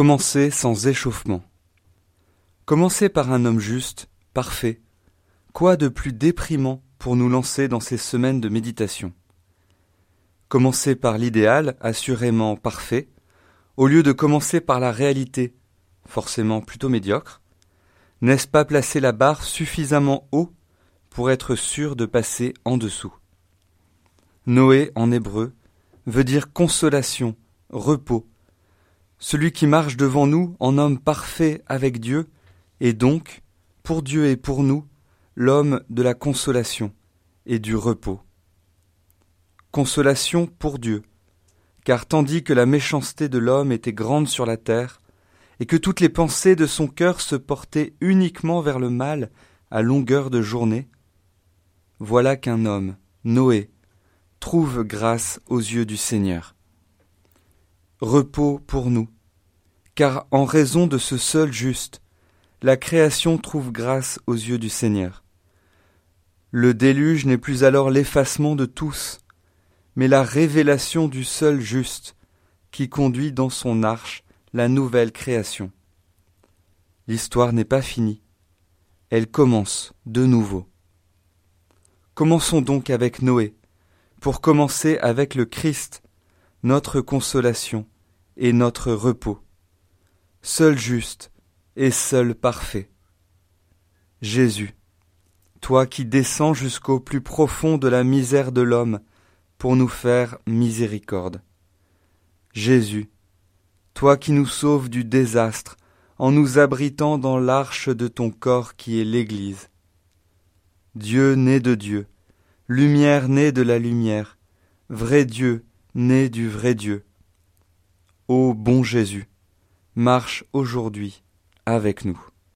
Commencez sans échauffement. Commencez par un homme juste, parfait. Quoi de plus déprimant pour nous lancer dans ces semaines de méditation? Commencez par l'idéal, assurément parfait, au lieu de commencer par la réalité, forcément plutôt médiocre. N'est-ce pas placer la barre suffisamment haut pour être sûr de passer en dessous? Noé en hébreu veut dire consolation, repos, celui qui marche devant nous en homme parfait avec Dieu, est donc, pour Dieu et pour nous, l'homme de la consolation et du repos. Consolation pour Dieu, car tandis que la méchanceté de l'homme était grande sur la terre, et que toutes les pensées de son cœur se portaient uniquement vers le mal à longueur de journée, voilà qu'un homme, Noé, trouve grâce aux yeux du Seigneur repos pour nous, car en raison de ce seul juste, la création trouve grâce aux yeux du Seigneur. Le déluge n'est plus alors l'effacement de tous, mais la révélation du seul juste, qui conduit dans son arche la nouvelle création. L'histoire n'est pas finie, elle commence de nouveau. Commençons donc avec Noé, pour commencer avec le Christ, notre consolation et notre repos, seul juste et seul parfait. Jésus, toi qui descends jusqu'au plus profond de la misère de l'homme pour nous faire miséricorde. Jésus, toi qui nous sauves du désastre en nous abritant dans l'arche de ton corps qui est l'Église. Dieu né de Dieu, lumière née de la lumière, vrai Dieu né du vrai Dieu. Ô bon Jésus, marche aujourd'hui avec nous.